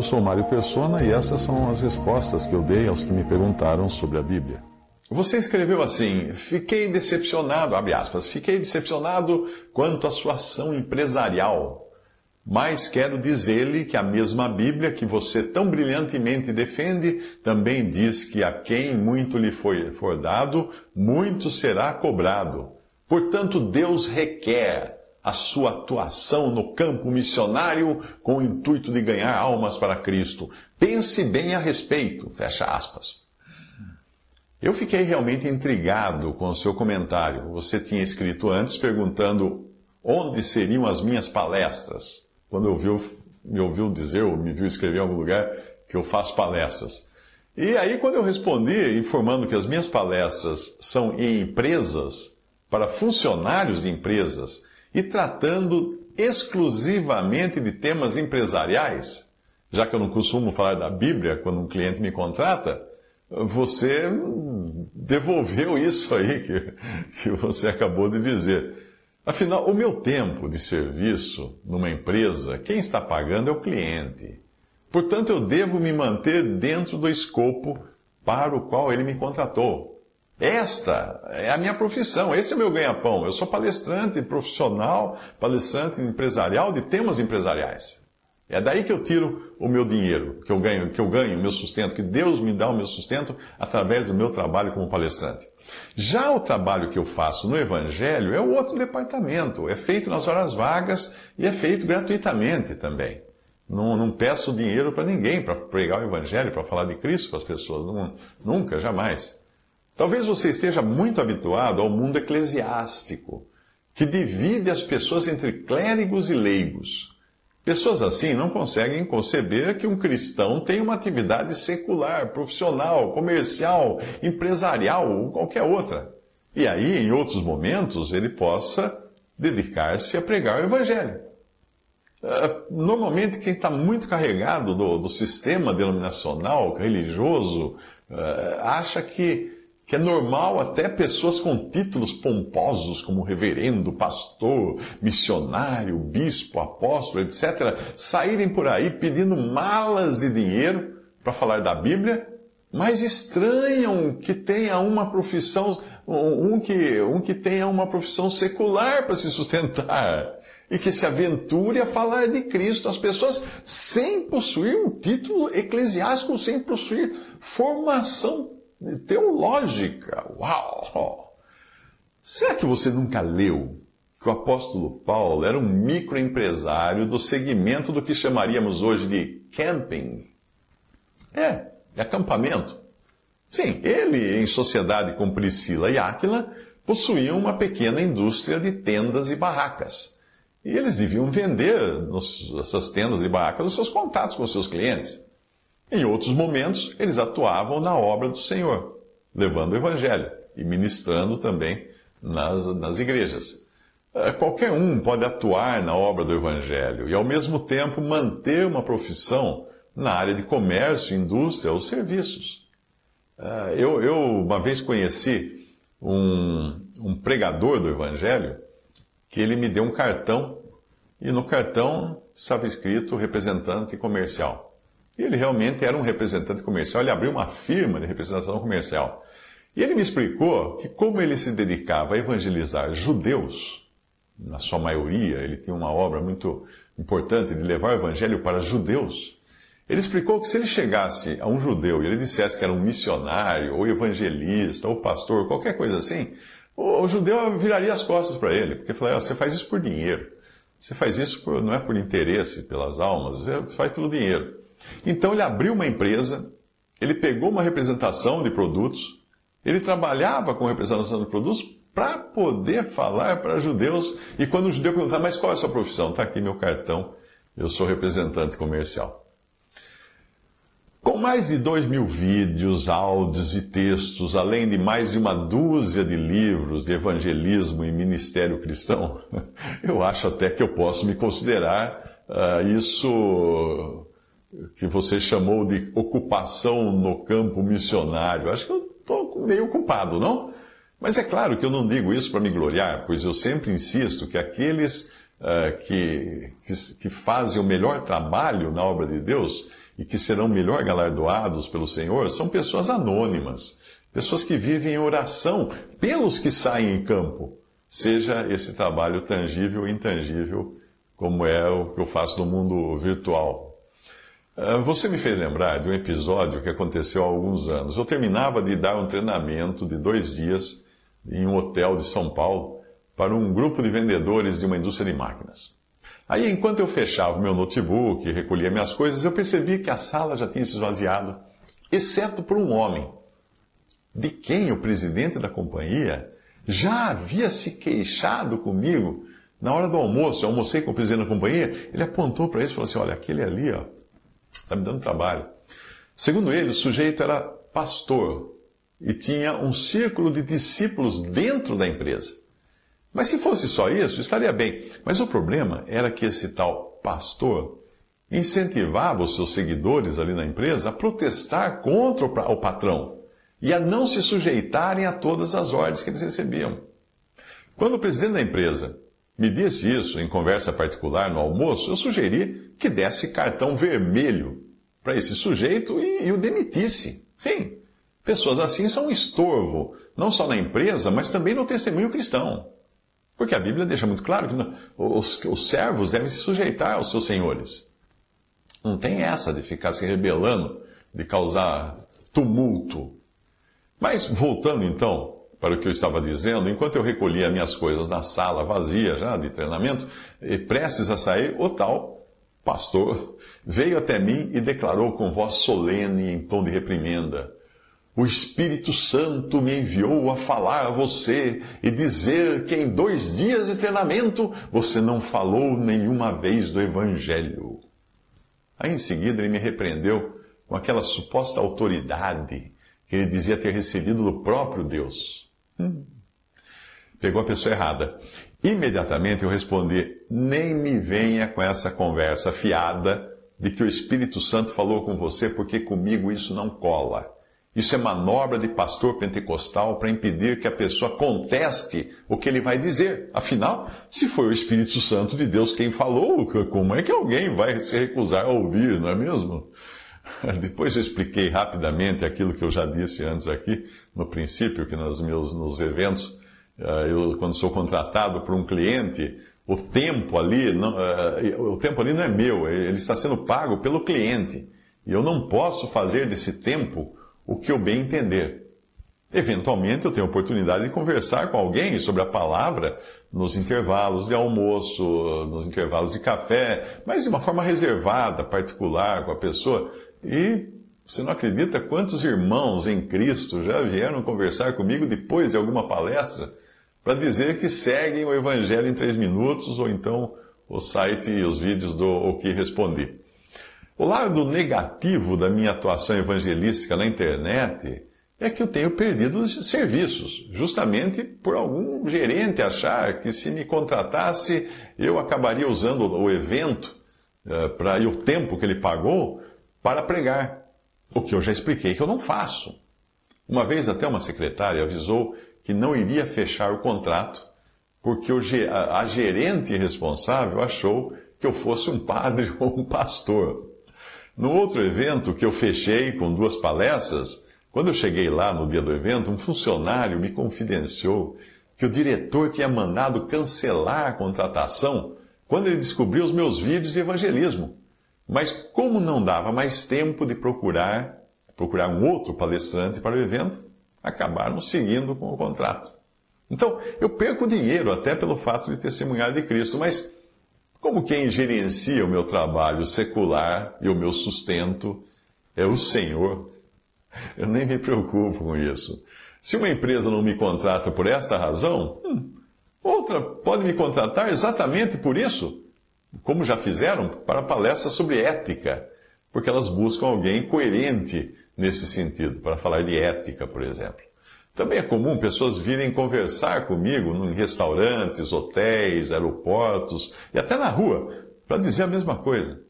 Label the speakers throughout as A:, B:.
A: Eu sou Mário Persona e essas são as respostas que eu dei aos que me perguntaram sobre a Bíblia.
B: Você escreveu assim: fiquei decepcionado, abre aspas, fiquei decepcionado quanto à sua ação empresarial. Mas quero dizer-lhe que a mesma Bíblia que você tão brilhantemente defende também diz que a quem muito lhe foi, for dado, muito será cobrado. Portanto, Deus requer a sua atuação no campo missionário com o intuito de ganhar almas para Cristo. Pense bem a respeito. Fecha aspas. Eu fiquei realmente intrigado com o seu comentário. Você tinha escrito antes perguntando onde seriam as minhas palestras quando ouviu, me ouviu dizer ou me viu escrever em algum lugar que eu faço palestras. E aí, quando eu respondi, informando que as minhas palestras são em empresas, para funcionários de empresas, e tratando exclusivamente de temas empresariais, já que eu não costumo falar da Bíblia quando um cliente me contrata, você devolveu isso aí que, que você acabou de dizer. Afinal, o meu tempo de serviço numa empresa, quem está pagando é o cliente. Portanto, eu devo me manter dentro do escopo para o qual ele me contratou. Esta é a minha profissão, esse é o meu ganha-pão. Eu sou palestrante profissional, palestrante empresarial de temas empresariais. É daí que eu tiro o meu dinheiro, que eu ganho, que eu ganho o meu sustento, que Deus me dá o meu sustento através do meu trabalho como palestrante. Já o trabalho que eu faço no Evangelho é outro departamento, é feito nas horas vagas e é feito gratuitamente também. Não, não peço dinheiro para ninguém para pregar o Evangelho, para falar de Cristo para as pessoas, não, nunca, jamais. Talvez você esteja muito habituado ao mundo eclesiástico, que divide as pessoas entre clérigos e leigos. Pessoas assim não conseguem conceber que um cristão tem uma atividade secular, profissional, comercial, empresarial ou qualquer outra. E aí, em outros momentos, ele possa dedicar-se a pregar o Evangelho. Ah, normalmente, quem está muito carregado do, do, sistema denominacional, religioso, ah, acha que que é normal até pessoas com títulos pomposos, como reverendo, pastor, missionário, bispo, apóstolo, etc., saírem por aí pedindo malas de dinheiro para falar da Bíblia, mas estranham que tenha uma profissão, um que, um que tenha uma profissão secular para se sustentar e que se aventure a falar de Cristo às pessoas sem possuir um título eclesiástico, sem possuir formação teológica. Uau! Será que você nunca leu que o apóstolo Paulo era um microempresário do segmento do que chamaríamos hoje de camping? É, acampamento. Sim, ele, em sociedade com Priscila e Áquila, possuíam uma pequena indústria de tendas e barracas. E eles deviam vender essas tendas e barracas nos seus contatos com os seus clientes. Em outros momentos, eles atuavam na obra do Senhor, levando o Evangelho e ministrando também nas, nas igrejas. É, qualquer um pode atuar na obra do Evangelho e, ao mesmo tempo, manter uma profissão na área de comércio, indústria ou serviços. É, eu, eu uma vez conheci um, um pregador do Evangelho que ele me deu um cartão e no cartão estava escrito representante comercial. E ele realmente era um representante comercial, ele abriu uma firma de representação comercial. E ele me explicou que, como ele se dedicava a evangelizar judeus, na sua maioria, ele tinha uma obra muito importante de levar o evangelho para judeus. Ele explicou que se ele chegasse a um judeu e ele dissesse que era um missionário, ou evangelista, ou pastor, qualquer coisa assim, o, judeu viraria as costas para ele, porque falaria: você faz isso por dinheiro. Você faz isso por, não é por interesse pelas almas, você faz pelo dinheiro. Então ele abriu uma empresa, ele pegou uma representação de produtos, ele trabalhava com representação de produtos para poder falar para judeus. E quando o judeu perguntar, mas qual é a sua profissão? Está aqui meu cartão, eu sou representante comercial. Com mais de dois mil vídeos, áudios e textos, além de mais de uma dúzia de livros de evangelismo e ministério cristão, eu acho até que eu posso me considerar uh, isso que você chamou de ocupação no campo missionário. Acho que eu estou meio ocupado, não? Mas é claro que eu não digo isso para me gloriar, pois eu sempre insisto que aqueles uh, que, que, que fazem o melhor trabalho na obra de Deus e que serão melhor galardoados pelo Senhor são pessoas anônimas, pessoas que vivem em oração pelos que saem em campo, seja esse trabalho tangível ou intangível, como é o que eu faço no mundo virtual. Ah, você me fez lembrar de um episódio que aconteceu há alguns anos. Eu terminava de dar um treinamento de dois dias em um hotel de São Paulo para um grupo de vendedores de uma indústria de máquinas. Aí, enquanto eu fechava meu notebook, recolhia minhas coisas, eu percebi que a sala já tinha se esvaziado, exceto por um homem, de quem o presidente da companhia já havia se queixado comigo na hora do almoço. Eu almocei com o presidente da companhia, ele apontou para isso e falou assim: Olha, aquele ali, ó, está me dando trabalho. Segundo ele, o sujeito era pastor e tinha um círculo de discípulos dentro da empresa. Mas se fosse só isso, estaria bem. Mas o problema era que esse tal pastor incentivava os seus seguidores ali na empresa a protestar contra o patrão e a não se sujeitarem a todas as ordens que eles recebiam. Quando o presidente da empresa me disse isso em conversa particular no almoço, eu sugeri que desse cartão vermelho para esse sujeito e, e o demitisse. Sim, pessoas assim são um estorvo, não só na empresa, mas também no testemunho cristão. Porque a Bíblia deixa muito claro que os, os servos devem se sujeitar aos seus senhores. Não tem essa de ficar se rebelando, de causar tumulto. Mas voltando então para o que eu estava dizendo, enquanto eu recolhia minhas coisas na sala vazia já de treinamento, e prestes a sair, o tal pastor veio até mim e declarou com voz solene em tom de reprimenda: o Espírito Santo me enviou a falar a você e dizer que em dois dias de treinamento você não falou nenhuma vez do Evangelho. Aí em seguida ele me repreendeu com aquela suposta autoridade que ele dizia ter recebido do próprio Deus. Pegou a pessoa errada. Imediatamente eu respondi: nem me venha com essa conversa fiada de que o Espírito Santo falou com você, porque comigo isso não cola. Isso é manobra de pastor pentecostal para impedir que a pessoa conteste o que ele vai dizer. Afinal, se foi o Espírito Santo de Deus quem falou, como é que alguém vai se recusar a ouvir, não é mesmo? Depois eu expliquei rapidamente aquilo que eu já disse antes aqui, no princípio, que nos meus nos eventos, eh, eu, quando sou contratado por um cliente, o tempo ali, não, eh, o tempo ali não é meu, ele está sendo pago pelo cliente. E eu não posso fazer desse tempo o que eu bem entender. Eventualmente eu tenho oportunidade de conversar com alguém sobre a palavra nos intervalos de almoço, nos intervalos de café, mas de uma forma reservada, particular com a pessoa. E você não acredita quantos irmãos em Cristo já vieram conversar comigo depois de alguma palestra para dizer que seguem o Evangelho em três minutos ou então o site e os vídeos do O que Respondi. O lado negativo da minha atuação evangelística na internet é que eu tenho perdido serviços, justamente por algum gerente achar que se me contratasse, eu acabaria usando o evento uh, pra, e o tempo que ele pagou para pregar. O que eu já expliquei que eu não faço. Uma vez até uma secretária avisou que não iria fechar o contrato porque a gerente responsável achou que eu fosse um padre ou um pastor. No outro evento que eu fechei com duas palestras, quando eu cheguei lá no dia do evento, um funcionário me confidenciou que o diretor tinha mandado cancelar a contratação quando ele descobriu os meus vídeos de evangelismo. Mas como não dava mais tempo de procurar, procurar um outro palestrante para o evento, acabaram seguindo com o contrato. Então, eu perco dinheiro até pelo fato de testemunhar de Cristo, mas como quem gerencia o meu trabalho secular e o meu sustento é o Senhor, eu nem me preocupo com isso. Se uma empresa não me contrata por esta razão, hum, outra pode me contratar exatamente por isso, como já fizeram para palestras sobre ética, porque elas buscam alguém coerente nesse sentido, para falar de ética, por exemplo. Também é comum pessoas virem conversar comigo em restaurantes, hotéis, aeroportos e até na rua, para dizer a mesma coisa.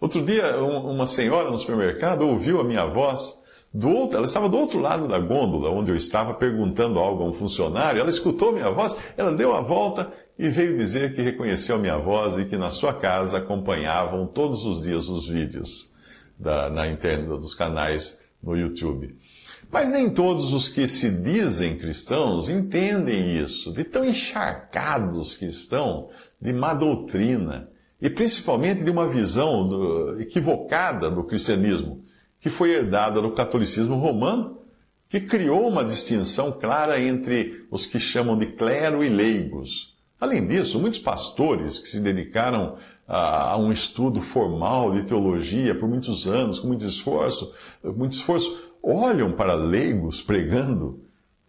B: Outro dia, uma senhora no supermercado ouviu a minha voz do outro, ela estava do outro lado da gôndola onde eu estava perguntando algo a um funcionário. Ela escutou minha voz, ela deu a volta e veio dizer que reconheceu minha voz e que na sua casa acompanhavam todos os dias os vídeos da, na internet, dos canais no YouTube. Mas nem todos os que se dizem cristãos entendem isso, de tão encharcados que estão de má doutrina e principalmente de uma visão do, equivocada do cristianismo que foi herdada do catolicismo romano, que criou uma distinção clara entre os que chamam de clero e leigos. Além disso, muitos pastores que se dedicaram a, um estudo formal de teologia por muitos anos, com muito esforço, muito esforço, olham para leigos pregando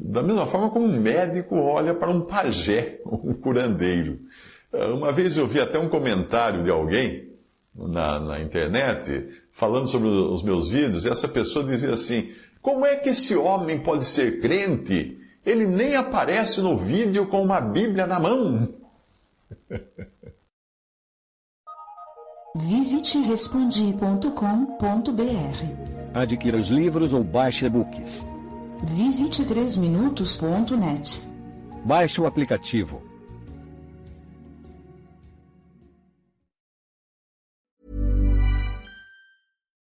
B: da mesma forma como um médico olha para um pajé, um curandeiro. Uma vez eu vi até um comentário de alguém na, na internet falando sobre os meus vídeos, e essa pessoa dizia assim: Como é que esse homem pode ser crente? Ele nem aparece no vídeo com uma Bíblia na mão.
C: Visite respondi.com.br.
D: Adquira os livros ou baixe e-books.
C: Visite 3minutos.net.
D: Baixe o aplicativo